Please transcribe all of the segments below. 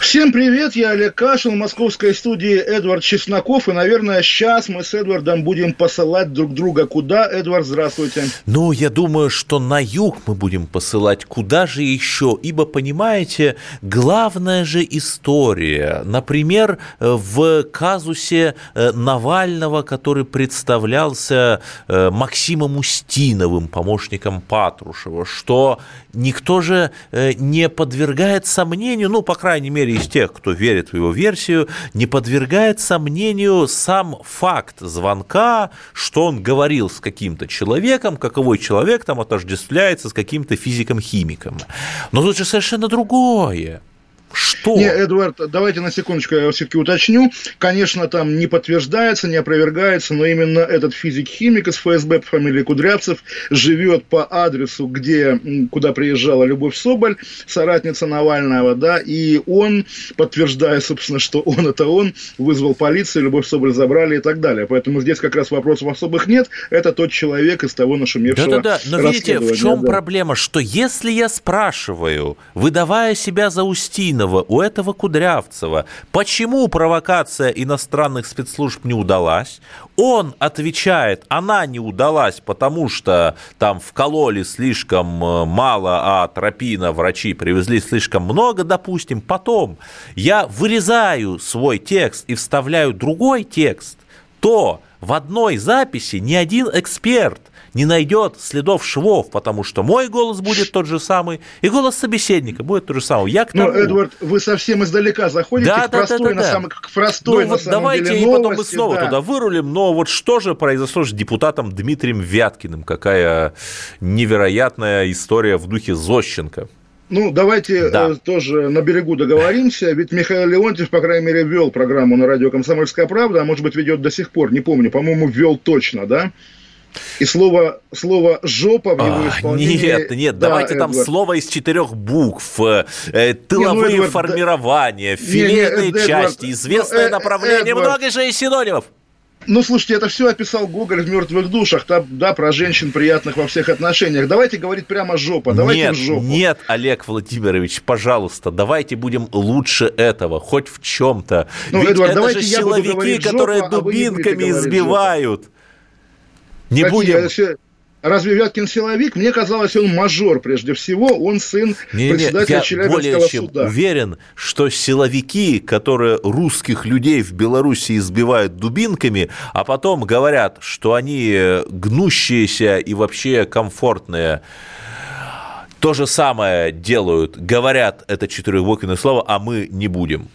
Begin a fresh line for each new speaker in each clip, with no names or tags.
Всем привет, я Олег Кашин, в московской студии Эдвард Чесноков, и, наверное, сейчас мы с Эдвардом будем посылать друг друга куда. Эдвард, здравствуйте.
Ну, я думаю, что на юг мы будем посылать куда же еще, ибо, понимаете, главная же история, например, в казусе э, Навального, который представлялся э, Максимом Устиновым, помощником Патрушева, что никто же э, не подвергает сомнению, ну, по крайней мере, из тех, кто верит в его версию, не подвергает сомнению сам факт звонка, что он говорил с каким-то человеком, каковой человек там отождествляется с каким-то физиком-химиком. Но тут же совершенно другое. Что?
Не, Эдвард, давайте на секундочку я все-таки уточню. Конечно, там не подтверждается, не опровергается, но именно этот физик-химик из ФСБ по фамилии Кудрявцев живет по адресу, где, куда приезжала Любовь Соболь, соратница Навального, да, и он, подтверждая, собственно, что он это он, вызвал полицию, Любовь Соболь забрали и так далее. Поэтому здесь как раз вопросов особых нет. Это тот человек из того нашумевшего
Да-да-да, но видите, в чем да. проблема? Что если я спрашиваю, выдавая себя за Устина, у этого Кудрявцева, почему провокация иностранных спецслужб не удалась, он отвечает, она не удалась, потому что там вкололи слишком э, мало, а тропина врачи привезли слишком много, допустим, потом я вырезаю свой текст и вставляю другой текст, то в одной записи ни один эксперт не найдет следов швов, потому что мой голос будет тот же самый, и голос собеседника будет тот же самый. Я к
тому... Но, Эдвард, вы совсем издалека заходите да, к да, простой, да, да, на, да. К простой ну,
на вот
самом
давайте
деле
и
новости,
потом мы снова да. туда вырулим, но вот что же произошло с депутатом Дмитрием Вяткиным? Какая невероятная история в духе Зощенко.
Ну, давайте да. э, тоже на берегу договоримся. Ведь Михаил Леонтьев, по крайней мере, вел программу на радио «Комсомольская правда», а может быть, ведет до сих пор, не помню, по-моему, ввел точно, да? И слово, слово «жопа» в его исполнении...
Нет, нет, да, давайте Эдвард. там слово из четырех букв, э, тыловые не, ну, Эдвард, формирования, да, филейные не, не, части, Эдвард, известное ну, направление, Эдвард, много же и синонимов.
Ну, слушайте, это все описал Гоголь в «Мертвых душах», там, да, про женщин приятных во всех отношениях. Давайте говорить прямо жопа, давайте
нет,
жопу.
Нет, Олег Владимирович, пожалуйста, давайте будем лучше этого, хоть в чем-то. Ну, Ведь Эдуард, это же силовики, которые жопа, дубинками а избивают. Жопа. Не
Какие?
будем...
Разве Вяткин силовик? Мне казалось, он мажор прежде всего, он сын не, председателя
я
Челябинского
более чем
суда.
уверен, что силовики, которые русских людей в Беларуси избивают дубинками, а потом говорят, что они гнущиеся и вообще комфортные, то же самое делают, говорят это четырехбуквенное слово, а мы не будем.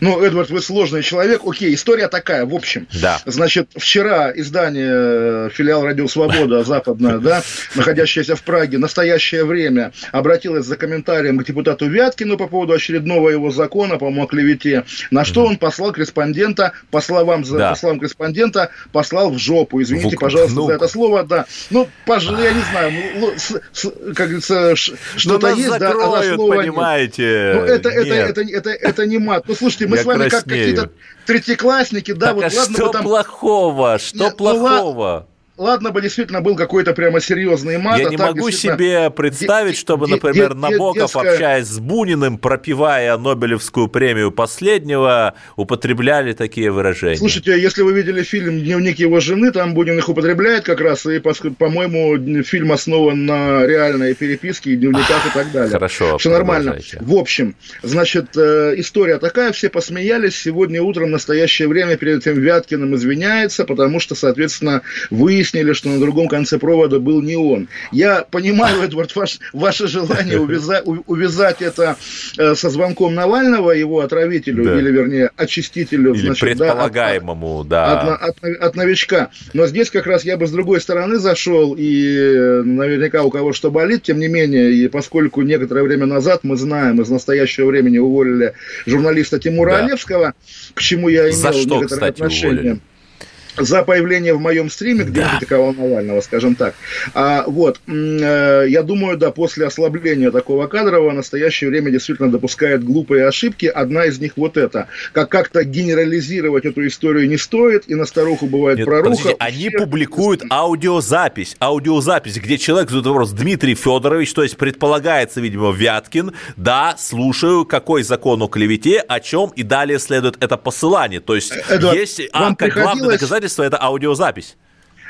Ну, Эдвард, вы сложный человек. Окей, история такая, в общем.
Да.
Значит, вчера издание э, филиал Радио Свобода западное, да, находящееся в Праге, настоящее время, обратилось за комментарием к депутату Вяткину по поводу очередного его закона, по-моему, о клевете, на что он послал корреспондента, по словам, да. по словам корреспондента, послал в жопу. Извините, в... пожалуйста, ну... за это слово, да. Ну, пожалуй, я не знаю, ну, с, с, как говорится, что-то есть,
да, а за слово понимаете.
Нет. Ну, это, это, это, это, это, это не мат. Ну, слушайте, мы Я с вами краснею. как какие-то третьеклассники, да,
так,
вот
а
ладно
что
там...
плохого? Что Нет, плохого?
Ну, ладно бы действительно был какой-то прямо серьезный мат.
Я
а
не могу себе представить, чтобы, например, Набоков, общаясь с Буниным, пропивая Нобелевскую премию последнего, употребляли такие выражения.
Слушайте, если вы видели фильм «Дневник его жены», там Бунин их употребляет как раз, и, по-моему, фильм основан на реальной переписке, дневниках и так далее.
Хорошо,
Все нормально. В общем, значит, э, история такая, все посмеялись, сегодня утром в настоящее время перед этим Вяткиным извиняется, потому что, соответственно, выяснилось, выяснили, что на другом конце провода был не он. Я понимаю, Эдвард, ваш, ваше желание увязать, увязать это э, со звонком Навального, его отравителю, да. или, вернее, очистителю.
Или значит, предполагаемому, да.
От, от, от, от новичка. Но здесь как раз я бы с другой стороны зашел, и э, наверняка у кого что болит, тем не менее, и поскольку некоторое время назад мы знаем, из настоящего времени уволили журналиста Тимура да. Олевского, к чему я имел
За что,
некоторое
кстати, отношение. Уволили?
За появление в моем стриме, где да. критиковал Навального, скажем так. А, вот, э, я думаю, да, после ослабления такого кадрового в настоящее время действительно допускает глупые ошибки. Одна из них вот эта. Как как-то генерализировать эту историю не стоит, и на старуху бывает Нет, проруха.
Они всех... публикуют аудиозапись, аудиозапись, где человек задает вопрос Дмитрий Федорович, то есть предполагается, видимо, Вяткин, да, слушаю, какой закон о клевете, о чем, и далее следует это посылание. То есть Эдуард, есть а, как главное доказательство доказательство – это аудиозапись.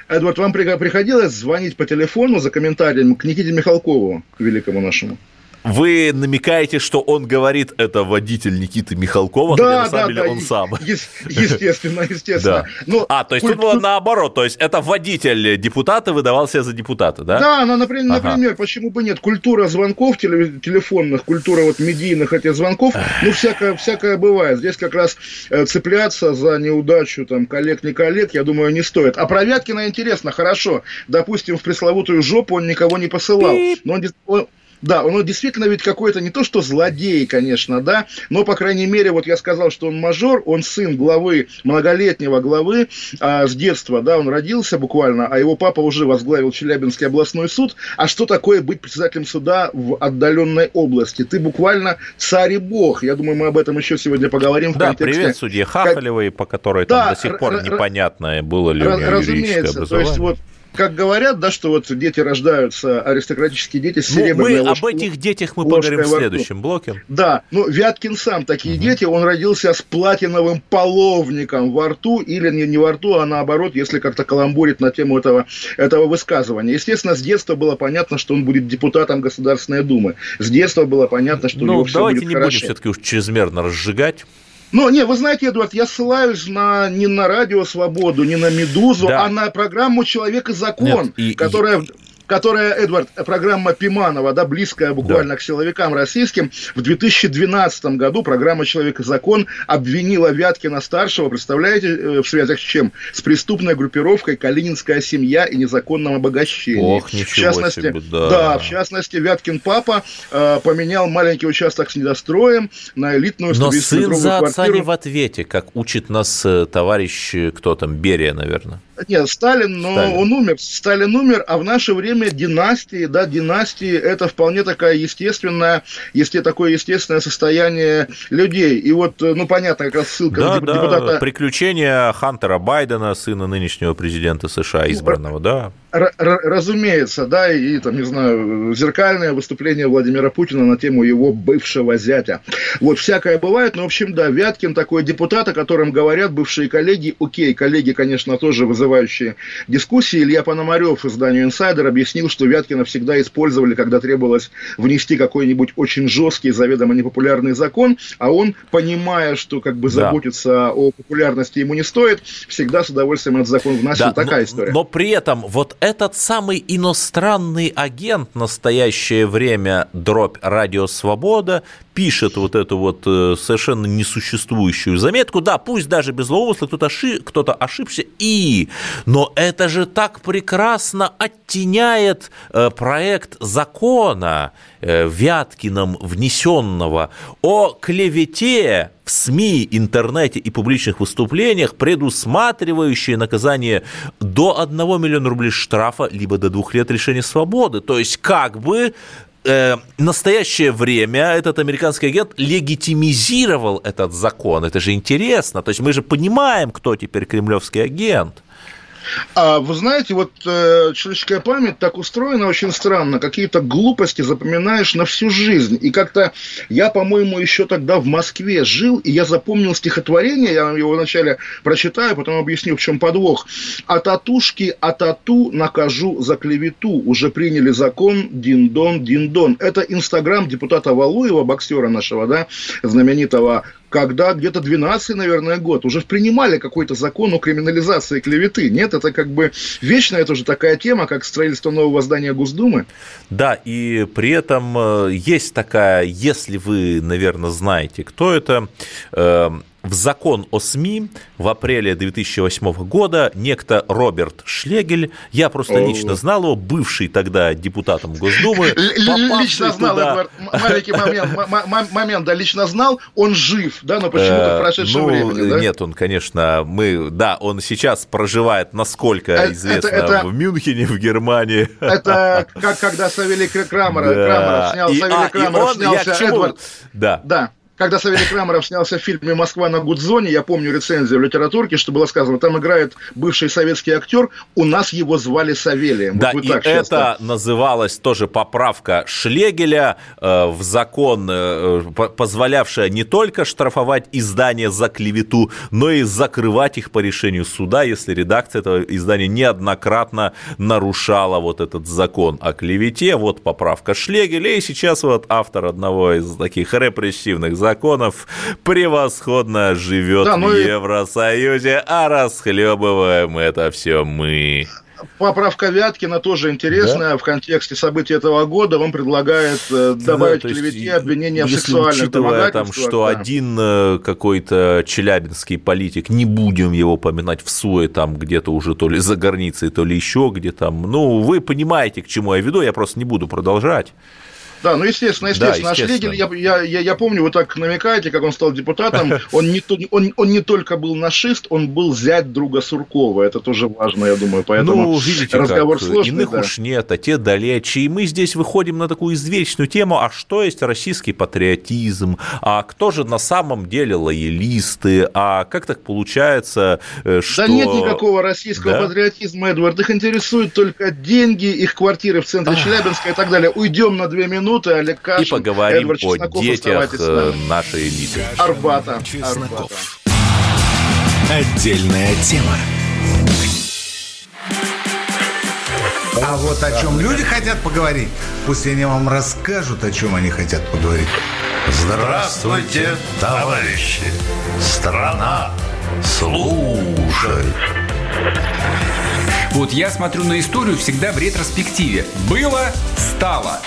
Эдвард, вам приходилось звонить по телефону за комментарием к Никите Михалкову, великому нашему?
Вы намекаете, что он говорит, это водитель Никиты Михалкова, да, хотя на самом да, деле да, он сам.
Естественно, естественно.
Но а, то есть культ... тут было наоборот, то есть это водитель депутата выдавал себя за депутата, да?
Да, ну, например, ага. например почему бы нет, культура звонков телефонных, культура вот медийных этих звонков, ну, всякое, всякое бывает. Здесь как раз э, цепляться за неудачу там коллег, не коллег, я думаю, не стоит. А про Вяткина интересно, хорошо, допустим, в пресловутую жопу он никого не посылал, но он, он да, он действительно ведь какой-то не то что злодей, конечно, да, но, по крайней мере, вот я сказал, что он мажор, он сын главы, многолетнего главы а, с детства, да, он родился буквально, а его папа уже возглавил Челябинский областной суд. А что такое быть председателем суда в отдаленной области? Ты буквально царь и бог. Я думаю, мы об этом еще сегодня поговорим.
Да, в контексте... привет судье Хахалевой, по которой да, там до сих пор непонятно, было ли у нее юридическое образование. То есть вот
как говорят, да, что вот дети рождаются, аристократические дети с
ну, серебряной Мы об этих детях мы поговорим в следующем блоке.
Да, ну, Вяткин сам такие угу. дети, он родился с платиновым половником во рту, или не, не во рту, а наоборот, если как-то каламбурит на тему этого, этого высказывания. Естественно, с детства было понятно, что он будет депутатом Государственной Думы. С детства было понятно, что ну, у него все будет хорошо.
давайте не будем все-таки уж чрезмерно разжигать.
Ну, не, вы знаете, Эдуард, я ссылаюсь на, не на Радио Свободу, не на Медузу, да. а на программу «Человек и закон», Нет, и, которая... И которая, Эдвард, программа Пиманова, да, близкая буквально да. к силовикам российским, в 2012 году программа «Человек и закон» обвинила Вяткина-старшего, представляете, э, в связях с чем? С преступной группировкой «Калининская семья» и незаконном обогащении.
Ох, ничего в частности, себе, да.
да. в частности, Вяткин папа э, поменял маленький участок с недостроем на элитную
Но сын за отца квартиру. не в ответе, как учит нас э, товарищ, э, кто там, Берия, наверное.
Нет, Сталин, но Сталин. он умер. Сталин умер, а в наше время династии, да, династии это вполне такая естественная, если такое естественное состояние людей. И вот, ну, понятно, как раз ссылка
да, на да, депутата... приключения Хантера Байдена, сына нынешнего президента США, ну, избранного, ну, да
разумеется, да, и, там, не знаю, зеркальное выступление Владимира Путина на тему его бывшего зятя. Вот, всякое бывает, но, в общем, да, Вяткин такой депутат, о котором говорят бывшие коллеги, окей, коллеги, конечно, тоже вызывающие дискуссии. Илья Пономарев изданию «Инсайдер» объяснил, что Вяткина всегда использовали, когда требовалось внести какой-нибудь очень жесткий, заведомо непопулярный закон, а он, понимая, что как бы да. заботиться о популярности ему не стоит, всегда с удовольствием этот закон вносил. Да, Такая
но,
история.
Но при этом вот этот самый иностранный агент настоящее время дробь Радио Свобода пишет вот эту вот э, совершенно несуществующую заметку. Да, пусть даже без злоумысла кто-то ошиб, кто ошибся, и... Но это же так прекрасно оттеняет э, проект закона э, Вяткиным внесенного о клевете СМИ, интернете и публичных выступлениях, предусматривающие наказание до 1 миллиона рублей штрафа, либо до двух лет лишения свободы. То есть как бы э, настоящее время этот американский агент легитимизировал этот закон. Это же интересно. То есть мы же понимаем, кто теперь кремлевский агент.
А вы знаете, вот э, человеческая память так устроена очень странно. Какие-то глупости запоминаешь на всю жизнь. И как-то я, по-моему, еще тогда в Москве жил, и я запомнил стихотворение, я его вначале прочитаю, потом объясню, в чем подвох. «А татушки, а тату накажу за клевету. Уже приняли закон, дин-дон, дин-дон». Это инстаграм депутата Валуева, боксера нашего, да, знаменитого, когда где-то 12 наверное, год уже принимали какой-то закон о криминализации клеветы. Нет, это как бы вечная тоже такая тема, как строительство нового здания Госдумы.
Да, и при этом э, есть такая, если вы, наверное, знаете, кто это, э, в закон о СМИ в апреле 2008 года некто Роберт Шлегель, я просто лично знал его, бывший тогда депутатом Госдумы.
Лично знал, Эдвард, маленький момент, момент, да, лично знал, он жив, да, но почему-то в прошедшем
ну,
времени, да?
Нет, он, конечно, мы, да, он сейчас проживает, насколько это, известно, в Мюнхене, в Германии.
Это как когда Савелий Крамера. Крамера снял, Савелий а, Крамеров снялся Эдвард.
Да.
Да. Когда Савелий Крамеров снялся в фильме «Москва на Гудзоне», я помню рецензию в литературке, что было сказано, там играет бывший советский актер, у нас его звали Савелием.
Да, вот и это часто... называлось тоже поправка Шлегеля э, в закон, э, позволявшая не только штрафовать издания за клевету, но и закрывать их по решению суда, если редакция этого издания неоднократно нарушала вот этот закон о клевете. Вот поправка Шлегеля, и сейчас вот автор одного из таких репрессивных законов законов превосходно живет да, ну в Евросоюзе, а расхлебываем это все мы.
Поправка Вяткина тоже интересная да? в контексте событий этого года. Он предлагает э, добавить да, клевете обвинения в сексуальном
учитывая там, что да. один э, какой-то челябинский политик, не будем его поминать в СУЭ, там где-то уже то ли за границей, то ли еще где там. Ну, вы понимаете, к чему я веду, я просто не буду продолжать.
Да, ну естественно, естественно. Да, естественно. Шлегель, я, я, я помню, вы так намекаете, как он стал депутатом, он не, он, он не только был нашист, он был зять друга Суркова. Это тоже важно, я думаю, поэтому
ну, видите, разговор как, сложный. Иных да. уж нет, а те далече. И мы здесь выходим на такую извечную тему, а что есть российский патриотизм, а кто же на самом деле лоялисты, а как так получается, что...
Э, да нет никакого российского да? патриотизма, Эдвард. Их интересуют только деньги, их квартиры в центре Челябинска и так далее. Уйдем на две минуты минуты. Олег Кашин,
И поговорим Эдвард о детях э, нашей элиты.
Арбата. Чесноков.
Отдельная тема.
А вот о чем люди хотят поговорить, пусть они вам расскажут, о чем они хотят поговорить.
Здравствуйте, товарищи! Страна служит!
Вот я смотрю на историю всегда в ретроспективе. Было, стало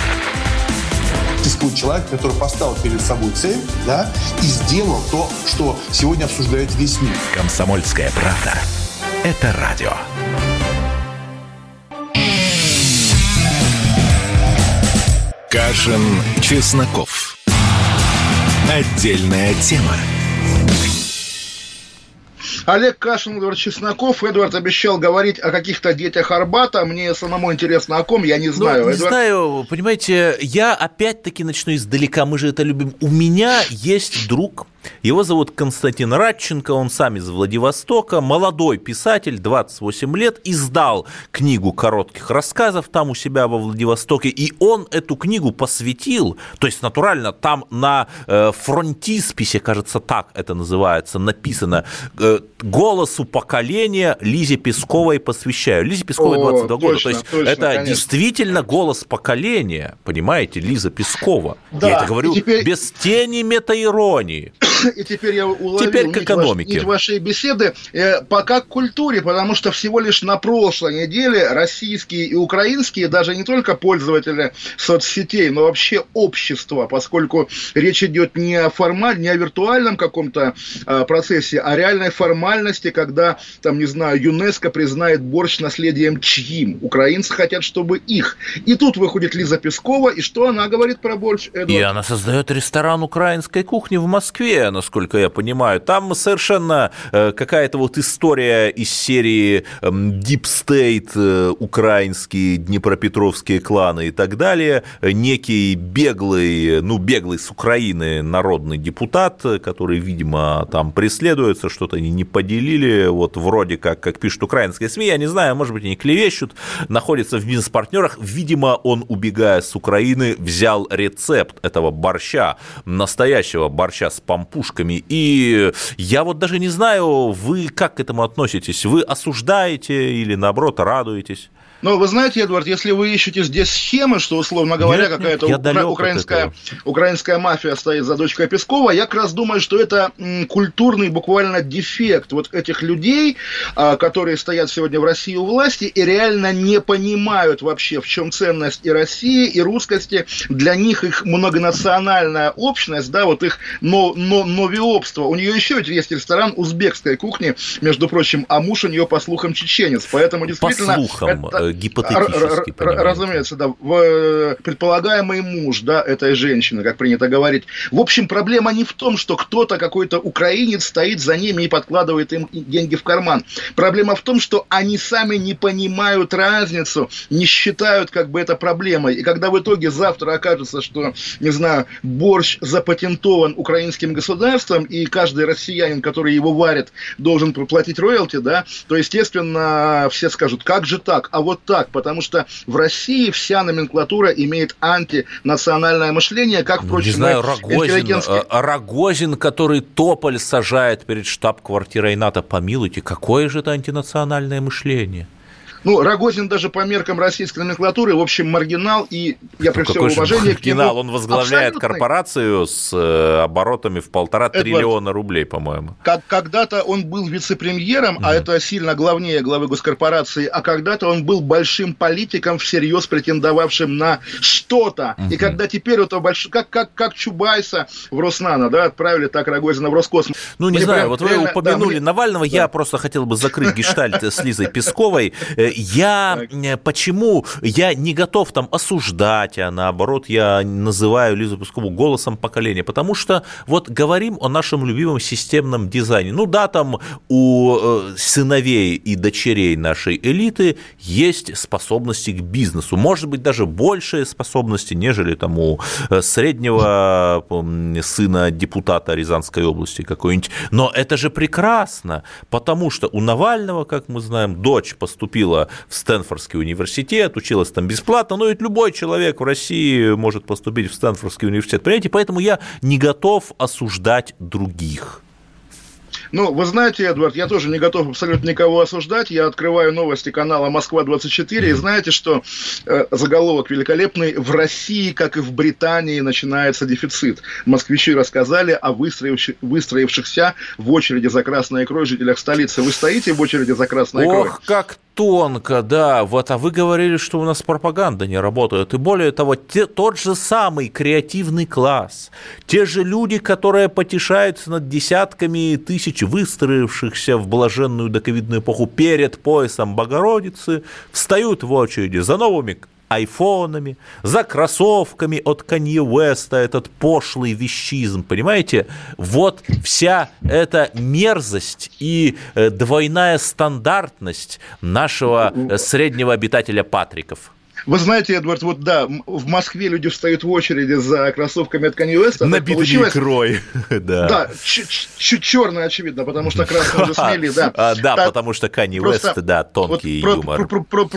существует человек, который поставил перед собой цель, да, и сделал то, что сегодня обсуждает весь мир.
Комсомольская правда. Это радио. Кашин, Чесноков. Отдельная тема.
Олег Кашин, Эдвард Чесноков. Эдвард обещал говорить о каких-то детях Арбата. Мне самому интересно, о ком, я не ну, знаю.
Ну, не Эдвард... знаю, понимаете, я опять-таки начну издалека, мы же это любим. У меня есть друг, его зовут Константин Радченко, он сам из Владивостока, молодой писатель, 28 лет, издал книгу коротких рассказов там у себя во Владивостоке, и он эту книгу посвятил, то есть натурально там на э, фронтисписе, кажется, так это называется, написано, э, голосу поколения Лизе Песковой посвящаю. Лизе Песковой 22 О, года, точно, то есть точно, это конечно. действительно голос поколения, понимаете, Лиза Пескова. Да, Я это говорю теперь... без тени метаиронии.
и теперь я уловил теперь к экономике. нить вашей беседы, э, пока к культуре, потому что всего лишь на прошлой неделе российские и украинские, даже не только пользователи соцсетей, но вообще общество, поскольку речь идет не о формаль, не о виртуальном каком-то э, процессе, а реальной формальности, когда, там, не знаю, ЮНЕСКО признает борщ наследием чьим. Украинцы хотят, чтобы их. И тут выходит Лиза Пескова, и что она говорит про борщ?
Эдвард? И она создает ресторан украинской кухни в Москве насколько я понимаю. Там совершенно э, какая-то вот история из серии эм, Deep State, э, украинские, днепропетровские кланы и так далее. Некий беглый, ну, беглый с Украины народный депутат, который, видимо, там преследуется, что-то они не поделили, вот вроде как, как пишут украинские СМИ, я не знаю, может быть, они клевещут, находится в бизнес-партнерах, видимо, он, убегая с Украины, взял рецепт этого борща, настоящего борща с пампушкой, пушками. И я вот даже не знаю, вы как к этому относитесь? Вы осуждаете или, наоборот, радуетесь?
Но вы знаете, Эдвард, если вы ищете здесь схемы, что, условно говоря, какая-то укра- украинская, украинская мафия стоит за дочкой Пескова, я как раз думаю, что это культурный буквально дефект вот этих людей, а, которые стоят сегодня в России у власти и реально не понимают вообще, в чем ценность и России, и русскости. Для них их многонациональная общность, да, вот их но, но, новиобство. У нее еще ведь есть ресторан узбекской кухни, между прочим, а муж у нее, по слухам, чеченец. Поэтому действительно...
По слухам, это, э, гипотетически.
Разумеется, да. В, предполагаемый муж, да, этой женщины, как принято говорить. В общем, проблема не в том, что кто-то, какой-то украинец стоит за ними и подкладывает им деньги в карман. Проблема в том, что они сами не понимают разницу, не считают как бы это проблемой. И когда в итоге завтра окажется, что, не знаю, борщ запатентован украинским государством, и каждый россиянин, который его варит, должен проплатить роялти, да, то, естественно, все скажут, как же так? А вот так, потому что в России вся номенклатура имеет антинациональное мышление, как, впрочем,
Не знаю, Рогозин, э, Рогозин, который тополь сажает перед штаб-квартирой НАТО, помилуйте, какое же это антинациональное мышление?
Ну, Рогозин даже по меркам российской номенклатуры, в общем, маргинал, и я при всем уважении
к нему... Он возглавляет абсолютный... корпорацию с э, оборотами в полтора Эдвард, триллиона рублей, по-моему.
Как, когда-то он был вице-премьером, mm. а это сильно главнее главы госкорпорации, а когда-то он был большим политиком, всерьез претендовавшим на что-то. Mm-hmm. И когда теперь это больш... как, как, как Чубайса в Роснано, да, отправили так Рогозина в Роскосмос.
Ну, не мне знаю, вот реально... вы упомянули да, мне... Навального, да. я просто хотел бы закрыть гештальт с Лизой Песковой. Я так. почему я не готов там осуждать, а наоборот я называю Лизу Пескову голосом поколения, потому что вот говорим о нашем любимом системном дизайне. Ну да, там у э, сыновей и дочерей нашей элиты есть способности к бизнесу, может быть даже большие способности, нежели там у э, среднего сына депутата Рязанской области какой-нибудь. Но это же прекрасно, потому что у Навального, как мы знаем, дочь поступила в Стэнфордский университет, училась там бесплатно, но ведь любой человек в России может поступить в Стэнфордский университет, понимаете, поэтому я не готов осуждать других.
Ну, вы знаете, Эдвард, я тоже не готов абсолютно никого осуждать. Я открываю новости канала «Москва-24», и знаете, что э, заголовок великолепный. В России, как и в Британии, начинается дефицит. Москвичи рассказали о выстроивших, выстроившихся в очереди за красной икрой жителях столицы. Вы стоите в очереди за красной икрой?
Ох, как тонко, да. Вот, а вы говорили, что у нас пропаганда не работает. И более того, те, тот же самый креативный класс, те же люди, которые потешаются над десятками тысяч выстроившихся в блаженную доковидную эпоху перед поясом Богородицы, встают в очереди за новыми айфонами, за кроссовками от Канье Уэста, этот пошлый вещизм, понимаете? Вот вся эта мерзость и э, двойная стандартность нашего э, среднего обитателя Патриков.
Вы знаете, Эдвард, вот да, в Москве люди встают в очереди за кроссовками от Kanye West.
Набитыми получилось... икрой.
да. Да, чуть черное, очевидно, потому что красный уже смели, да.
А, да, потому что Kanye West, да, тонкий юмор.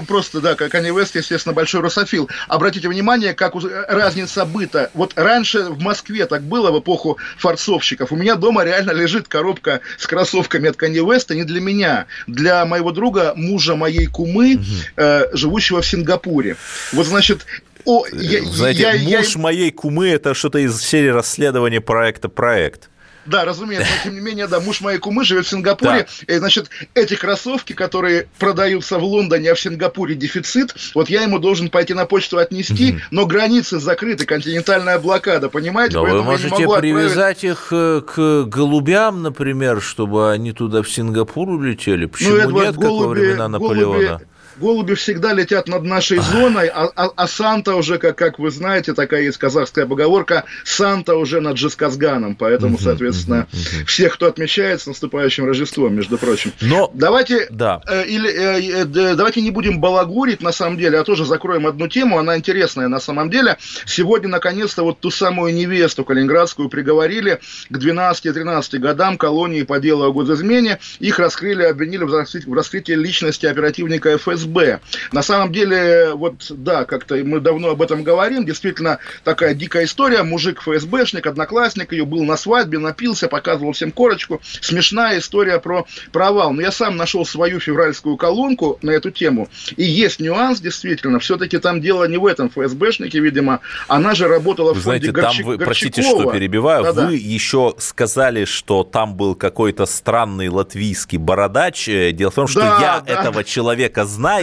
Просто, да, Kanye West, естественно, большой русофил. Обратите внимание, как разница быта. Вот раньше в Москве так было в эпоху форцовщиков. У меня дома реально лежит коробка с кроссовками от Kanye West, не для меня, для моего друга, мужа моей кумы, э, живущего в Сингапуре. Вот, значит,
о, я, Знаете, я, муж я... моей кумы – это что-то из серии расследования проекта «Проект».
Да, разумеется, но тем не менее, да, муж моей кумы живет в Сингапуре, да. и, значит, эти кроссовки, которые продаются в Лондоне, а в Сингапуре дефицит, вот я ему должен пойти на почту отнести, mm но границы закрыты, континентальная блокада, понимаете?
Но вы можете привязать отправить... их э, к голубям, например, чтобы они туда в Сингапур улетели. Ну, Почему ну, Эдвард, нет, голуби, как во времена Наполеона? Голуби
голуби всегда летят над нашей зоной, а, а, а Санта уже, как, как вы знаете, такая есть казахская поговорка, Санта уже над Джисказганом, поэтому, соответственно, всех, кто отмечает с наступающим Рождеством, между прочим. Но давайте, да. э, или, э, э, давайте не будем балагурить, на самом деле, а тоже закроем одну тему, она интересная на самом деле. Сегодня, наконец-то, вот ту самую невесту калининградскую приговорили к 12-13 годам колонии по делу о госизмене. Их раскрыли, обвинили в раскрытии личности оперативника ФСБ ФСБ. На самом деле, вот, да, как-то мы давно об этом говорим, действительно такая дикая история, мужик ФСБшник, одноклассник ее, был на свадьбе, напился, показывал всем корочку, смешная история про провал. Но я сам нашел свою февральскую колонку на эту тему, и есть нюанс, действительно, все-таки там дело не в этом ФСБшнике, видимо, она же работала
Вы
в фонде
знаете,
Горчи...
там вы,
Горчакова.
простите, что перебиваю,
Да-да.
вы еще сказали, что там был какой-то странный латвийский бородач. Э, Дело в том, что
Да,
я
да.
этого человека знаю.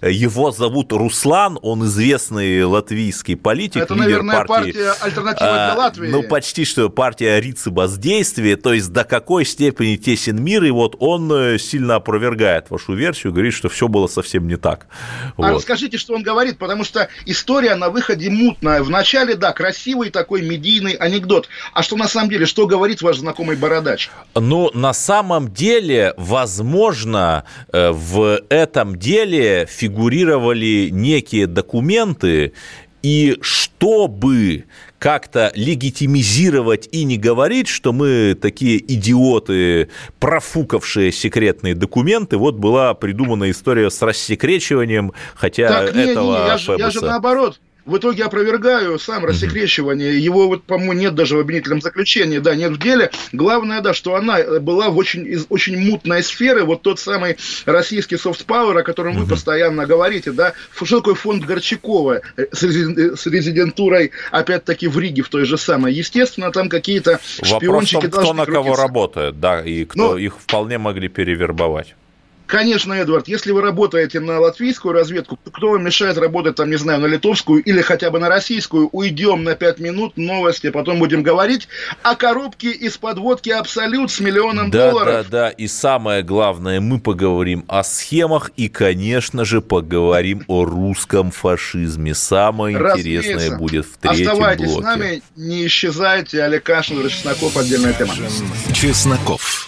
Э, Его зовут Руслан, он известный латвийский политик,
Это,
лидер
наверное,
партии.
партия «Альтернатива для
А,
Латвии».
Ну, почти что партия Рицебоздействия, то есть до какой степени тесен мир, и вот он э, сильно опровергает вашу версию, говорит, что все было совсем не так.
А
Вот.
расскажите, что он говорит, потому что история на выходе мутная. Вначале, да, красивый такой медийный анекдот. А что на самом деле, что говорит ваш знакомый бородач?
Ну, на самом деле, возможно, э, в этом деле фигурировали некие документы, и чтобы как-то легитимизировать и не говорить, что мы такие идиоты, профукавшие секретные документы, вот была придумана история с рассекречиванием, хотя
так, не, не,
этого
не, я, же, я же наоборот. В итоге опровергаю сам рассекречивание. Его, вот, по-моему, нет даже в обвинительном заключении. Да, нет в деле. Главное, да, что она была в очень, из очень мутной сферы. Вот тот самый российский power, о котором вы постоянно говорите, да. Что такое фонд Горчакова э, с, резиден- с резидентурой, опять-таки, в Риге в той же самой? Естественно, там какие-то
Вопрос
шпиончики
том, кто на кого
крутиться.
работает, да, и кто
Ну,
их вполне могли перевербовать.
Конечно, Эдвард, если вы работаете на латвийскую разведку, кто вам мешает работать, там, не знаю, на литовскую или хотя бы на российскую? Уйдем на 5 минут, новости, потом будем говорить о коробке из подводки «Абсолют» с миллионом
Да,
долларов.
да, да. И самое главное, мы поговорим о схемах и, конечно же, поговорим о русском фашизме. Самое
Разумеется.
интересное будет в третьем
Оставайтесь
блоке.
с нами, не исчезайте. Олег Кашин, Чесноков, отдельная тема.
Чесноков.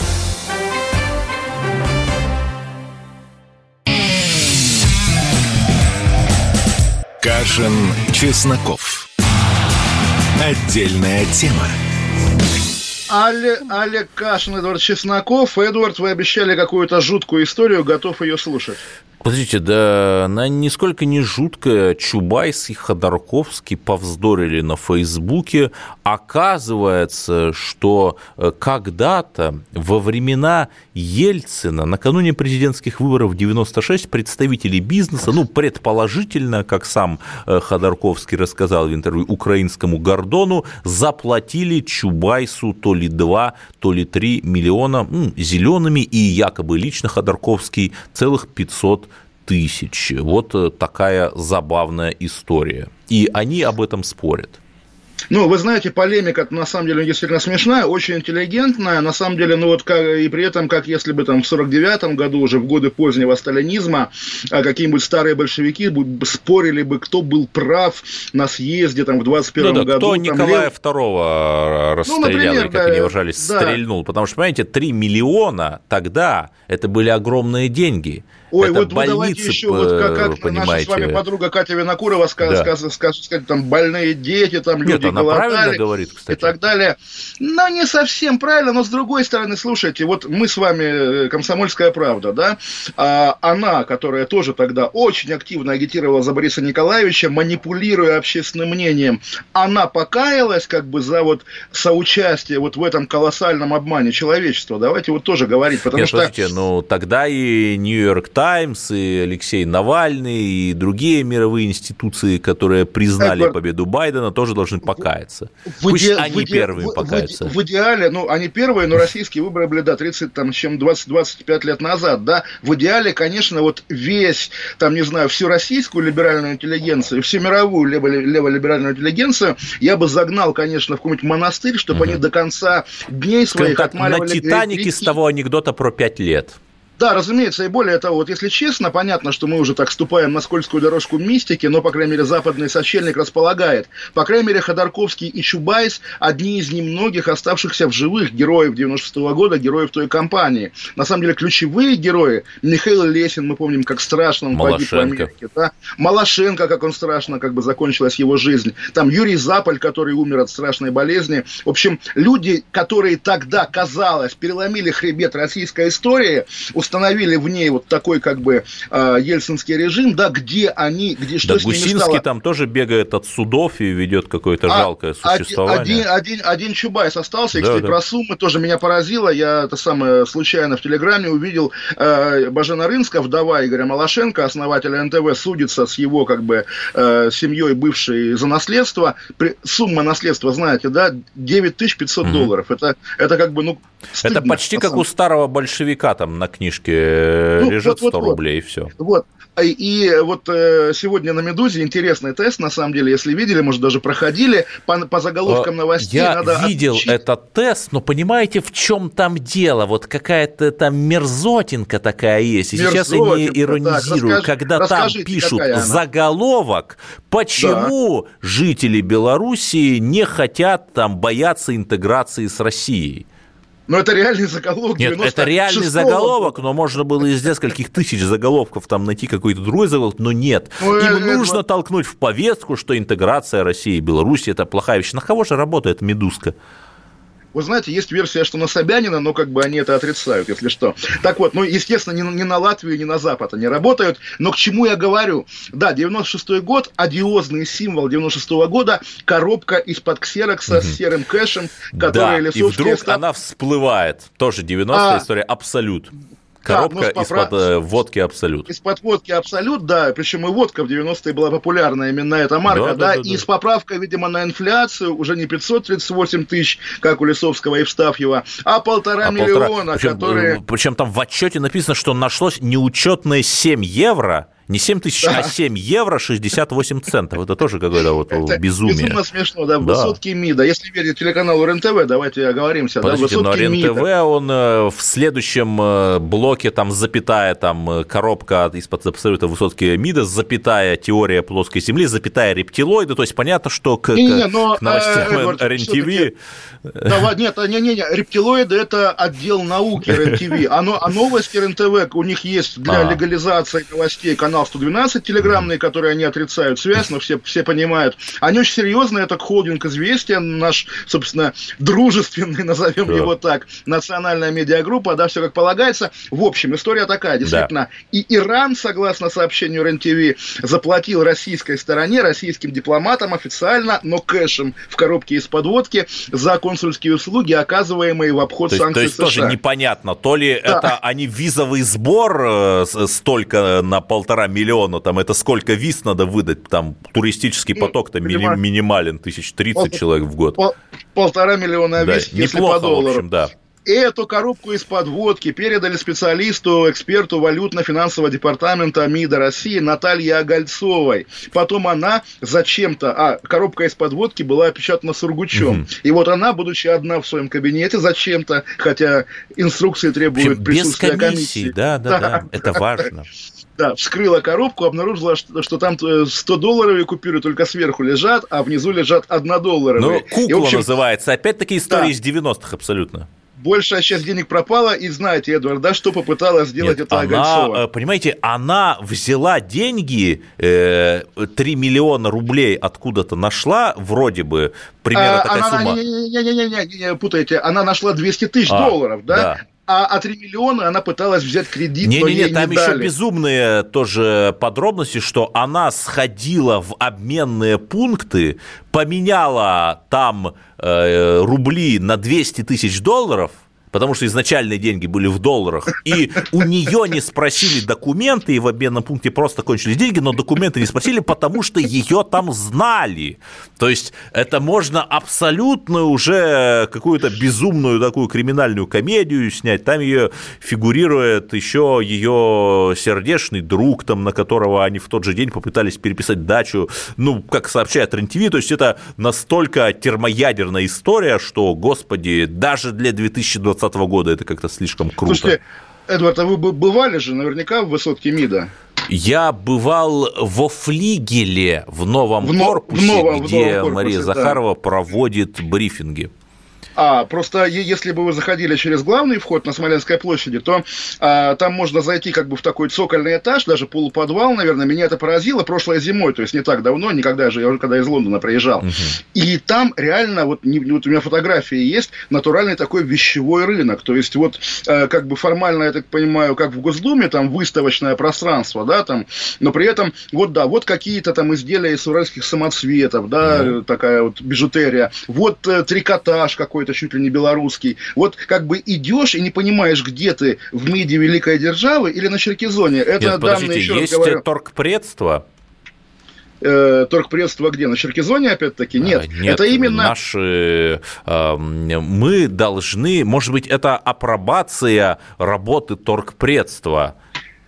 Кашин, Чесноков. Отдельная тема.
Але, Олег Кашин, Эдвард Чесноков. Эдвард, вы обещали какую-то жуткую историю, готов ее слушать.
Подождите, да она нисколько не жуткая. Чубайс и Ходорковский повздорили на Фейсбуке. Оказывается, что э, когда-то во времена Ельцина, накануне президентских выборов 96, представители бизнеса, ну, предположительно, как сам э, Ходорковский рассказал в интервью украинскому Гордону, заплатили Чубайсу то ли 2, то ли 3 миллиона м, зелеными, и якобы лично Ходорковский целых 500 тысяч. Вот э, такая забавная история. И они об этом спорят.
Ну, вы знаете, полемика на самом деле действительно смешная, очень интеллигентная, на самом деле, ну вот как, и при этом, как если бы там в 49-м году, уже в годы позднего сталинизма, а какие-нибудь старые большевики бы спорили бы, кто был прав на съезде там в 21
Ну да,
году.
кто
там,
Николая
лев-
II расстрелял,
например,
или как
да,
они выражались,
да.
стрельнул. Потому что, понимаете, 3 миллиона тогда это были огромные деньги.
Ой,
это
вот давайте
больницы,
еще, вот как, как
вы
наша
понимаете.
с вами подруга Катя Винокурова скажет,
Да.
скажет, скажет, сказать, там больные дети, там
Нет,
люди
она
голодали
говорит,
и
кстати.
так далее. Но не совсем правильно, но с другой стороны, слушайте, вот мы с вами, э, комсомольская правда, да, а она, которая тоже тогда очень активно агитировала за Бориса Николаевича, манипулируя общественным мнением, она покаялась как бы за вот соучастие вот в этом колоссальном обмане человечества. Давайте вот тоже говорить, потому
Нет,
что...
слушайте, ну тогда и Нью-Йорк Таймс, и Алексей Навальный, и другие мировые институции, которые признали
Эдвард,
победу Байдена, тоже должны покаяться.
В
Пусть
иде-
они
в иде-
первыми
в-
покаются.
В, идеале, ну, они первые, но российские выборы были, да, 30, там, чем 20-25 лет назад, да. В идеале, конечно, вот весь, там, не знаю, всю российскую либеральную интеллигенцию, всю мировую лево- леволиберальную интеллигенцию я бы загнал, конечно, в какой-нибудь монастырь, чтобы они до конца дней
Скажем
своих
на
отмаливали
Титанике
грехи.
с того анекдота про пять лет.
Да, разумеется, и более того, вот если честно, понятно, что мы уже так ступаем на скользкую дорожку мистики, но, по крайней мере, западный сочельник располагает. По крайней мере, Ходорковский и Чубайс – одни из немногих оставшихся в живых героев 96 -го года, героев той кампании. На самом деле, ключевые герои – Михаил Лесин, мы помним, как страшно он погиб в Америке. Да? Малашенко, как он страшно как бы закончилась его жизнь. Там Юрий Заполь, который умер от страшной болезни. В общем, люди, которые тогда, казалось, переломили хребет российской истории, установили в ней вот такой как бы э, ельцинский режим, да, где они, где что
да,
с
Гусинский
ними стало.
там тоже бегает от судов и ведет какое-то а, жалкое существование.
Один, один, один Чубайс остался, и, да, кстати, да. про суммы тоже меня поразило. Я это самое случайно в Телеграме увидел. Э, Бажена Рынска, вдова Игоря Малашенко, основателя НТВ, судится с его как бы э, семьей бывшей за наследство. При, сумма наследства, знаете, да, 9500 mm-hmm. долларов. Это, это как бы, ну,
стыдно, Это почти как у старого большевика там на книжке э, ну, лежит вот, 100 вот, рублей и все.
Вот. И вот э, сегодня на «Медузе» интересный тест, на самом деле, если видели, может, даже проходили, по, по заголовкам новостей.
Я надо видел отключить. этот тест, но понимаете, в чем там дело? Вот какая-то там мерзотинка такая есть. И сейчас я не иронизирую, так, расскажи, когда там пишут заголовок, почему да. жители Белоруссии не хотят там бояться интеграции с Россией.
Но это реальный заголовок.
Нет, это реальный заголовок, но можно было из нескольких тысяч заголовков там найти какой-то другой заголовок, но нет. Ну, Им это, нужно это... толкнуть в повестку, что интеграция России и Беларуси – это плохая вещь. На кого же работает «Медузка»?
Вы знаете, есть версия, что на Собянина, но как бы они это отрицают, если что. Так вот, ну, естественно, не, не на Латвию, не на Запад они работают. Но к чему я говорю? Да, 96-й год, одиозный символ 96-го года, коробка из-под ксерокса угу. с серым кэшем, который
да, и вдруг став... она всплывает. Тоже 90-я а, история, абсолют. Коробка да, из-под э, водки Абсолют.
Из-под водки Абсолют, да. Причем и водка в 90-е была популярна, именно эта марка, да. да, да, да и да. с поправкой, видимо, на инфляцию уже не 538 тысяч, как у Лисовского и Вставьева, а полтора а миллиона, полтора... причем, которые...
Причем там в отчете написано, что нашлось неучетные 7 евро не 7 тысяч, да. а 7 евро 68 центов. Это тоже какое-то вот это безумие.
Безумно смешно, да. да. Высотки МИДа. Если верить телеканалу РЕН-ТВ, давайте оговоримся.
Подождите, да, но РЕН-ТВ, он э, в следующем э, блоке, там, запятая, там, э, коробка из-под абсолютно высотки МИДа, запятая теория плоской Земли, запятая рептилоиды. То есть понятно, что к, не, не, но, к новостям э, РЕН-ТВ...
Да, нет, не-не-не, рептилоиды – это отдел науки РЕН-ТВ. А, а новости РЕН-ТВ, у них есть для а. легализации новостей канал канал 112 телеграммные, которые они отрицают связь, но все, все понимают. Они очень серьезно, это холдинг «Известия», наш, собственно, дружественный, назовем да. его так, национальная медиагруппа, да, все как полагается. В общем, история такая, действительно. Да. И Иран, согласно сообщению РЕН-ТВ, заплатил российской стороне, российским дипломатам официально, но кэшем в коробке из-под водки за консульские услуги, оказываемые в обход
то
санкций
есть, То есть США. тоже непонятно, то ли да. это они визовый сбор э, столько на полтора миллиона, там это сколько виз надо выдать, там туристический поток-то Минималь... минимален, тысяч тридцать человек в год. Пол,
полтора миллиона виз, да,
если неплохо, по доллару. В общем, да.
Эту коробку из-под водки передали специалисту, эксперту валютно-финансового департамента МИДа России Наталье Огольцовой. Потом она зачем-то... А, коробка из-под водки была опечатана Сургучом. Угу. И вот она, будучи одна в своем кабинете, зачем-то, хотя инструкции требуют присутствия
без комиссии. комиссии. Да, да, да, это важно.
Да, вскрыла коробку, обнаружила, что, что там 100-долларовые купюры только сверху лежат, а внизу лежат 1-долларовые.
Ну, кукла и, общем, называется. Опять-таки история да. из 90-х абсолютно
большая часть денег пропала, и знаете, Эдвард, да, что попыталась сделать Нет, эта
она, э, Понимаете, она взяла деньги, э, 3 миллиона рублей откуда-то нашла, вроде бы, примерно а, такая она, сумма.
Не-не-не, путаете, она нашла 200 тысяч а, долларов, да? да а, а 3 миллиона она пыталась взять кредит, не, но не, не,
там
не
еще
дали.
безумные тоже подробности, что она сходила в обменные пункты, поменяла там э, рубли на 200 тысяч долларов – потому что изначальные деньги были в долларах, и у нее не спросили документы, и в обменном пункте просто кончились деньги, но документы не спросили, потому что ее там знали. То есть это можно абсолютно уже какую-то безумную такую криминальную комедию снять. Там ее фигурирует еще ее сердечный друг, там, на которого они в тот же день попытались переписать дачу. Ну, как сообщает РЕН-ТВ, то есть это настолько термоядерная история, что, господи, даже для 2020 2020 года это как-то слишком круто. Слушайте,
Эдвард, а вы бывали же наверняка в высотке МИДа?
Я бывал во флигеле в новом в корпусе, в новом, где в новом корпусе, Мария Захарова да. проводит брифинги.
А, просто если бы вы заходили через главный вход на Смоленской площади, то а, там можно зайти как бы в такой цокольный этаж, даже полуподвал, наверное. Меня это поразило прошлой зимой, то есть не так давно, никогда же, я уже когда из Лондона приезжал. Угу. И там реально, вот, не, вот у меня фотографии есть, натуральный такой вещевой рынок. То есть вот а, как бы формально, я так понимаю, как в Госдуме, там выставочное пространство, да, там, но при этом, вот да, вот какие-то там изделия из уральских самоцветов, да, угу. такая вот бижутерия, вот э, трикотаж какой-то какой-то чуть ли не белорусский. Вот как бы идешь и не понимаешь, где ты в МИДе великой державы или на Черкизоне. Это
Нет, данные, еще есть раз говорю, торгпредство,
э, торгпредство где? На Черкизоне, опять-таки? Нет.
А, нет, это именно... Наши, э, мы должны, может быть, это апробация работы торгпредства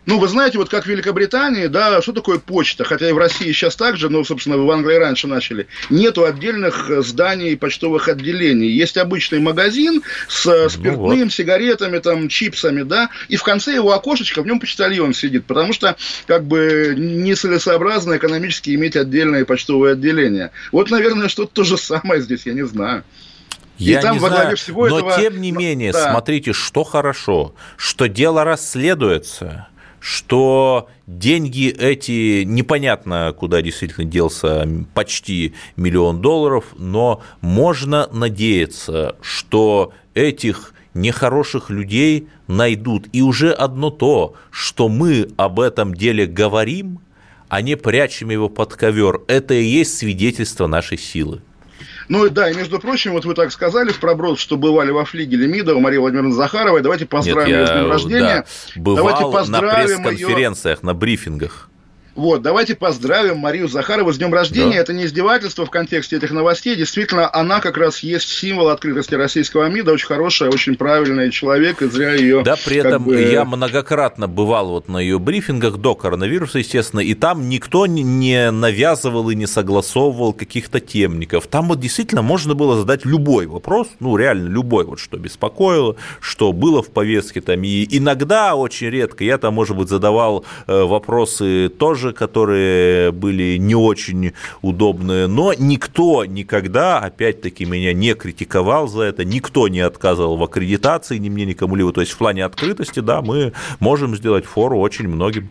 ну, вы знаете, вот как в Великобритании, да, что такое почта? Хотя и в России сейчас так же, но, собственно, в Англии раньше начали. Нету отдельных э, зданий почтовых отделений. Есть обычный магазин с э, ну спиртным, ну вот. сигаретами, там, чипсами, да, и в конце его окошечка в нем почтальон сидит, потому что, как бы, нецелесообразно экономически иметь отдельное почтовое отделение. Вот, наверное, что-то то же самое здесь, я не знаю.
Я и там не во главе всего но этого... тем не менее, да. смотрите, что хорошо, что дело расследуется, что деньги эти непонятно куда действительно делся почти миллион долларов, но можно надеяться, что этих нехороших людей найдут. И уже одно то, что мы об этом деле говорим, а не прячем его под ковер, это и есть свидетельство нашей силы.
Ну да, и между прочим, вот вы так сказали в проброс, что бывали во флигеле МИДа у Марии Владимировны Захаровой. Давайте поздравим Нет, я, ее с днем рождения.
Да, бывал Давайте поздравим на пресс-конференциях, ее... на брифингах.
Вот, давайте поздравим Марию Захарову с днем рождения. Да. Это не издевательство в контексте этих новостей. Действительно, она как раз есть символ открытости российского МИДа. Очень хорошая, очень правильный человек, и зря ее...
Да, при этом бы... я многократно бывал вот на ее брифингах до коронавируса, естественно, и там никто не навязывал и не согласовывал каких-то темников. Там вот действительно можно было задать любой вопрос, ну, реально любой, вот что беспокоило, что было в повестке там. И иногда, очень редко, я там, может быть, задавал э, вопросы тоже тоже, которые были не очень удобные, но никто никогда, опять-таки, меня не критиковал за это, никто не отказывал в аккредитации, ни мне, ни кому-либо. То есть в плане открытости, да, мы можем сделать фору очень многим.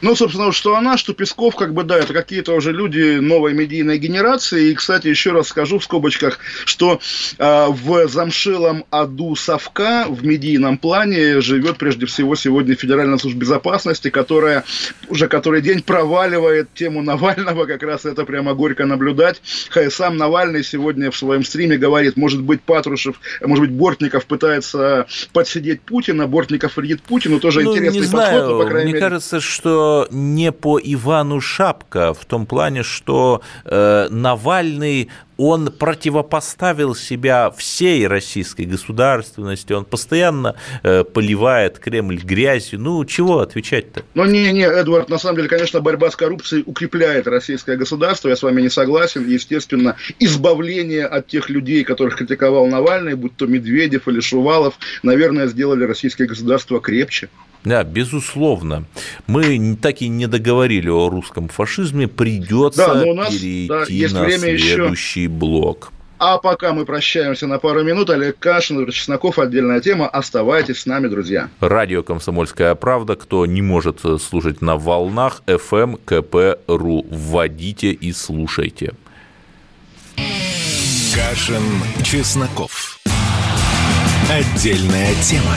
Ну, собственно, что она, что Песков, как бы, да, это какие-то уже люди новой медийной генерации. И, кстати, еще раз скажу в скобочках, что э, в замшилом аду Совка в медийном плане живет прежде всего сегодня Федеральная служба безопасности, которая уже который день проваливает тему Навального, как раз это прямо горько наблюдать. Хай сам Навальный сегодня в своем стриме говорит, может быть, Патрушев, может быть, Бортников пытается подсидеть Путина, Бортников вредит Путину, тоже ну, интересный
знаю, подход, но, по крайней Мне мере... кажется, что не по Ивану Шапка, в том плане, что э, Навальный он противопоставил себя всей российской государственности, он постоянно э, поливает Кремль грязью. Ну, чего отвечать-то?
Ну, не-не, Эдвард, на самом деле, конечно, борьба с коррупцией укрепляет российское государство, я с вами не согласен. Естественно, избавление от тех людей, которых критиковал Навальный, будь то Медведев или Шувалов, наверное, сделали российское государство крепче.
Да, безусловно. Мы так и не договорили о русском фашизме. Придется да, у нас, перейти да, есть на время следующий еще. блок.
А пока мы прощаемся на пару минут, Олег Кашин, Игорь Чесноков, отдельная тема. Оставайтесь с нами, друзья.
Радио «Комсомольская правда». Кто не может слушать на волнах, FM, КП.ру. Вводите и слушайте.
Кашин, Чесноков. Отдельная тема.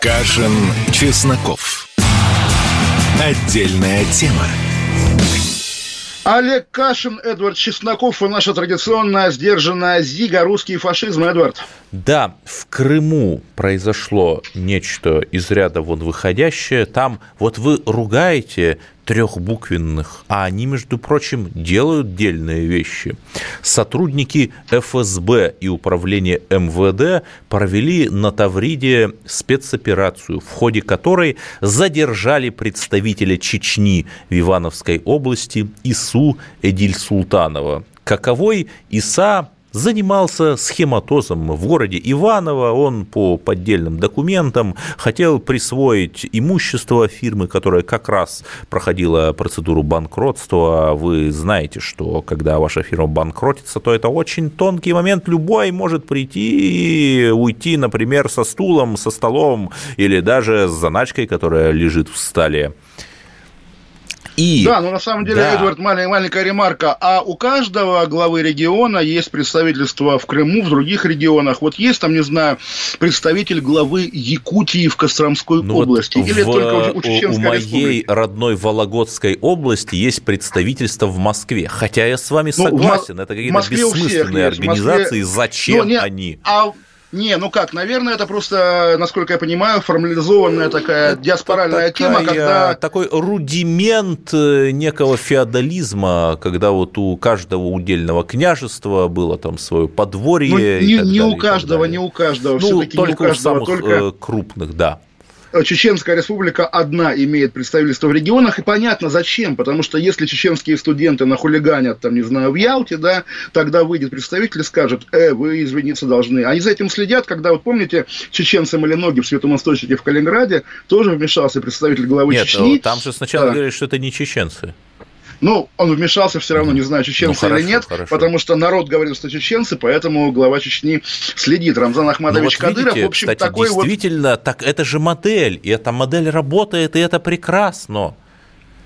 Кашин, Чесноков. Отдельная тема.
Олег Кашин, Эдвард Чесноков и наша традиционная сдержанная зига «Русский фашизм». Эдвард.
Да, в Крыму произошло нечто из ряда вон выходящее. Там вот вы ругаете трехбуквенных, а они, между прочим, делают дельные вещи. Сотрудники ФСБ и управления МВД провели на Тавриде спецоперацию, в ходе которой задержали представителя Чечни в Ивановской области Ису Эдиль Султанова. Каковой Иса занимался схематозом в городе Иваново. Он по поддельным документам хотел присвоить имущество фирмы, которая как раз проходила процедуру банкротства. Вы знаете, что когда ваша фирма банкротится, то это очень тонкий момент. Любой может прийти и уйти, например, со стулом, со столом или даже с заначкой, которая лежит в столе.
И... Да, но на самом деле, да. Эдвард, маленькая, маленькая ремарка. А у каждого главы региона есть представительство в Крыму, в других регионах. Вот есть там, не знаю, представитель главы Якутии в Костромской ну области?
Вот
или
в, только у, Чеченской у моей республики? родной Вологодской области есть представительство в Москве. Хотя я с вами согласен, ну, это какие-то бессмысленные организации. Москве... Зачем ну, не, они?
А не, ну как, наверное, это просто, насколько я понимаю, формализованная такая диаспоральная такая, тема, когда...
Такой рудимент э, некого феодализма, когда вот у каждого удельного княжества было там свое подворье. Ну,
не, не далее, у каждого, не у каждого,
ну, только не у каждого, самых только... Э, крупных, да.
Чеченская республика одна имеет представительство в регионах, и понятно зачем, потому что если чеченские студенты нахулиганят, там, не знаю, в Ялте, да, тогда выйдет представитель и скажет, э, вы извиниться должны. Они за этим следят, когда, вот помните, чеченцы Малиноги в Святом Источнике в Калининграде, тоже вмешался представитель главы
Нет,
Чечни.
там же сначала да. говорили, что это не чеченцы.
Ну, он вмешался все равно, не знаю, чеченцы ну, хорошо, или нет, хорошо. потому что народ говорил, что чеченцы, поэтому глава Чечни следит. Рамзан Ахмадович ну, вот Кадыров,
видите, в общем, кстати, такой действительно, вот... так это же модель, и эта модель работает, и это прекрасно.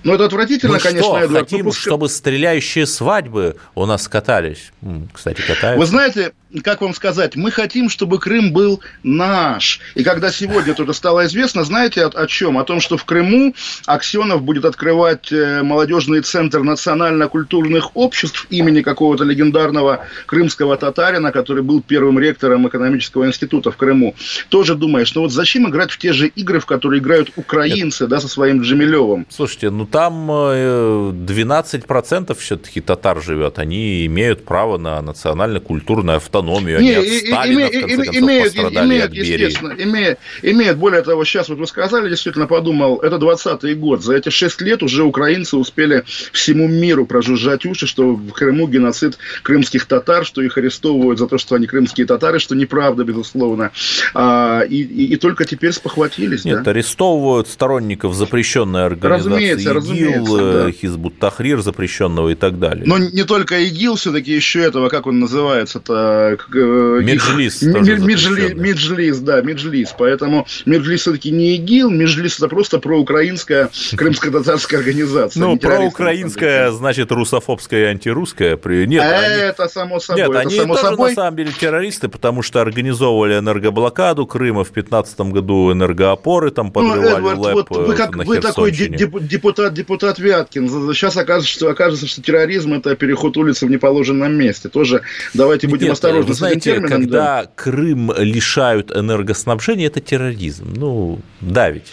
Ну, это отвратительно,
Мы
конечно,
что, Эдуард. хотим, пускай... чтобы стреляющие свадьбы у нас катались? Кстати, катаются.
Вы знаете, как вам сказать, мы хотим, чтобы Крым был наш. И когда сегодня это стало известно, знаете о, о чем? О том, что в Крыму Аксенов будет открывать э, молодежный центр национально-культурных обществ имени какого-то легендарного крымского татарина, который был первым ректором экономического института в Крыму. Тоже думаешь, ну вот зачем играть в те же игры, в которые играют украинцы, да, со своим Джемилевым?
Слушайте, ну там 12% э, все-таки татар живет, они имеют право на национально-культурное автономию автономию, не, они от Сталина, име, в конце концов, имеют, пострадали имеют, от Берии.
Естественно, имеют, имеют. Более того, сейчас вот вы сказали, действительно подумал, это 20-й год. За эти 6 лет уже украинцы успели всему миру прожужжать уши, что в Крыму геноцид крымских татар, что их арестовывают за то, что они крымские татары, что неправда, безусловно. А, и, и, и только теперь спохватились.
Нет,
да?
арестовывают сторонников запрещенной организации разумеется, ИГИЛ, разумеется, да. Э, Хизбут Тахрир запрещенного и так далее.
Но не только ИГИЛ, все-таки еще этого, как он называется-то,
Меджлис. Меджлис,
Меджлис, да, Меджлис. Поэтому Меджлис все-таки не ИГИЛ, Меджлис это просто проукраинская крымско-татарская организация.
Ну, проукраинская, значит, русофобская и антирусская.
Нет, это само собой.
Нет, они тоже на самом деле террористы, потому что организовывали энергоблокаду Крыма в 15 году, энергоопоры там ну, подрывали
ну, ЛЭП вы, как, вы такой депутат, депутат Вяткин. Сейчас окажется, окажется, что терроризм это переход улицы в неположенном месте. Тоже давайте будем Нет, осторожны
вы знаете, термином, когда да. Крым лишают энергоснабжения, это терроризм. Ну, да ведь.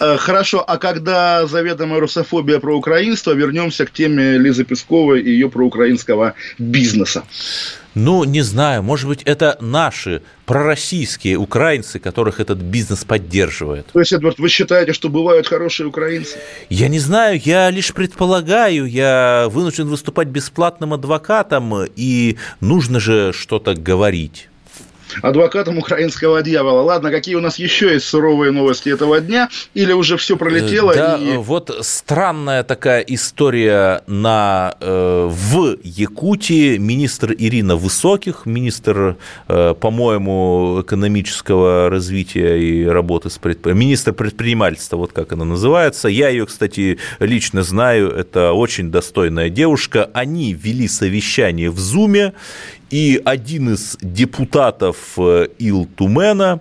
Э, хорошо, а когда заведомая русофобия про украинство, вернемся к теме Лизы Песковой и ее проукраинского бизнеса.
Ну, не знаю, может быть, это наши пророссийские украинцы, которых этот бизнес поддерживает.
То есть, Эдвард, вы считаете, что бывают хорошие украинцы?
Я не знаю, я лишь предполагаю, я вынужден выступать бесплатным адвокатом, и нужно же что-то говорить.
Адвокатом украинского дьявола. Ладно, какие у нас еще есть суровые новости этого дня? Или уже все пролетело?
Да,
и...
вот странная такая история на, э, в Якутии. Министр Ирина Высоких, министр, э, по-моему, экономического развития и работы с предприятием, министр предпринимательства, вот как она называется. Я ее, кстати, лично знаю, это очень достойная девушка. Они вели совещание в Зуме, и один из депутатов э, Ил-Тумена,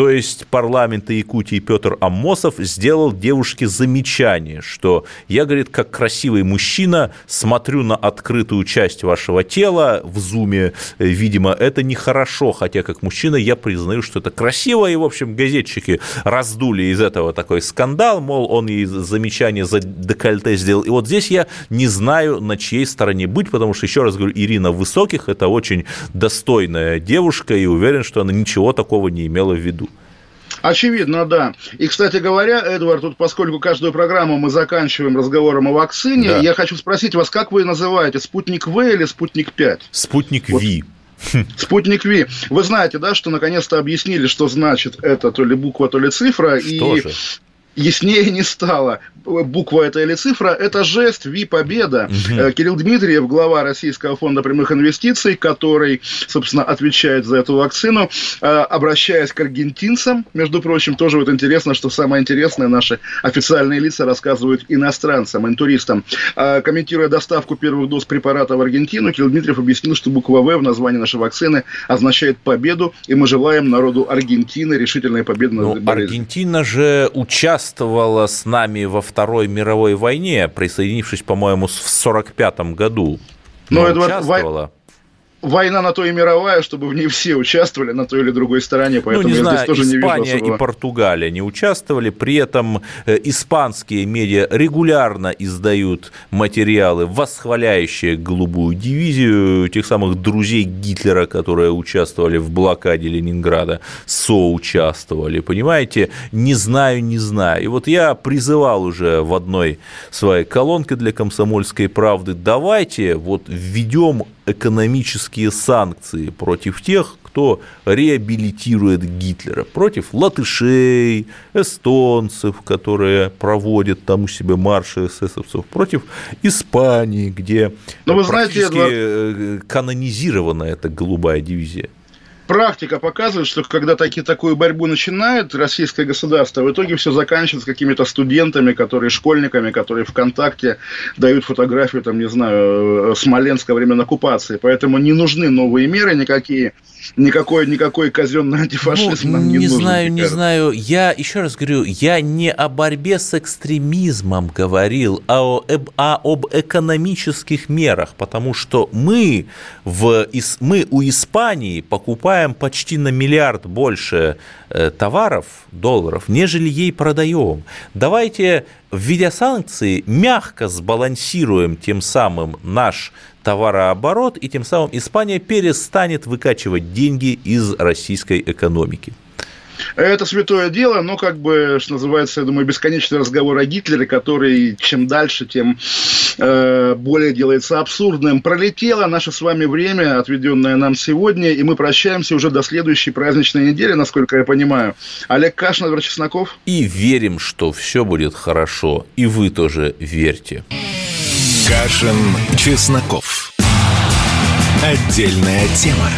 то есть парламента Якутии Петр Аммосов сделал девушке замечание, что я, говорит, как красивый мужчина, смотрю на открытую часть вашего тела в зуме, видимо, это нехорошо, хотя как мужчина я признаю, что это красиво, и, в общем, газетчики раздули из этого такой скандал, мол, он ей замечание за декольте сделал. И вот здесь я не знаю, на чьей стороне быть, потому что, еще раз говорю, Ирина Высоких – это очень достойная девушка, и уверен, что она ничего такого не имела в виду.
Очевидно, да. И, кстати говоря, Эдвард, тут поскольку каждую программу мы заканчиваем разговором о вакцине, да. я хочу спросить вас, как вы называете, спутник В или спутник 5?
Спутник вот. Ви.
Спутник Ви. Вы знаете, да, что наконец-то объяснили, что значит это то ли буква, то ли цифра.
Что и... же?
Яснее не стало. Буква это или цифра, это жест Ви Победа. Угу. Кирилл Дмитриев, глава Российского фонда прямых инвестиций, который, собственно, отвечает за эту вакцину, э, обращаясь к аргентинцам, между прочим, тоже вот интересно, что самое интересное, наши официальные лица рассказывают иностранцам, интуристам. Э, комментируя доставку первых доз препарата в Аргентину, Кирилл Дмитриев объяснил, что буква В в названии нашей вакцины означает победу, и мы желаем народу Аргентины решительной победы
над
болезнью.
Аргентина же участвует участвовала с нами во Второй мировой войне, присоединившись, по-моему, в 1945 году.
Но, Но это участвовала война на то и мировая, чтобы в ней все участвовали на той или другой стороне, поэтому
ну, не
я
знаю,
здесь тоже
Испания
не вижу
и Португалия не участвовали, при этом э, испанские медиа регулярно издают материалы, восхваляющие голубую дивизию, тех самых друзей Гитлера, которые участвовали в блокаде Ленинграда, соучаствовали, понимаете? Не знаю, не знаю. И вот я призывал уже в одной своей колонке для комсомольской правды, давайте вот введем экономические санкции против тех, кто реабилитирует Гитлера, против латышей, эстонцев, которые проводят там у себя марши эсэсовцев, против Испании, где Но вы знаете, Эдвард... Э, канонизирована эта голубая дивизия
практика показывает, что когда таки, такую борьбу начинает российское государство, в итоге все заканчивается какими-то студентами, которые школьниками, которые ВКонтакте дают фотографию, там, не знаю, э, Смоленска времен оккупации. Поэтому не нужны новые меры никакие никакой, никакой казенный антифашизм
ну, нам не, не нужен. знаю, не знаю. Я еще раз говорю, я не о борьбе с экстремизмом говорил, а, о, а об экономических мерах, потому что мы, в, мы у Испании покупаем почти на миллиард больше э, товаров, долларов, нежели ей продаем. Давайте, введя санкции, мягко сбалансируем тем самым наш товарооборот, и тем самым Испания перестанет выкачивать деньги из российской экономики.
Это святое дело, но, как бы, что называется, я думаю, бесконечный разговор о Гитлере, который чем дальше, тем э, более делается абсурдным. Пролетело наше с вами время, отведенное нам сегодня, и мы прощаемся уже до следующей праздничной недели, насколько я понимаю. Олег Кашин, Эдвард Чесноков.
И верим, что все будет хорошо, и вы тоже верьте.
Кашин, Чесноков. Отдельная тема.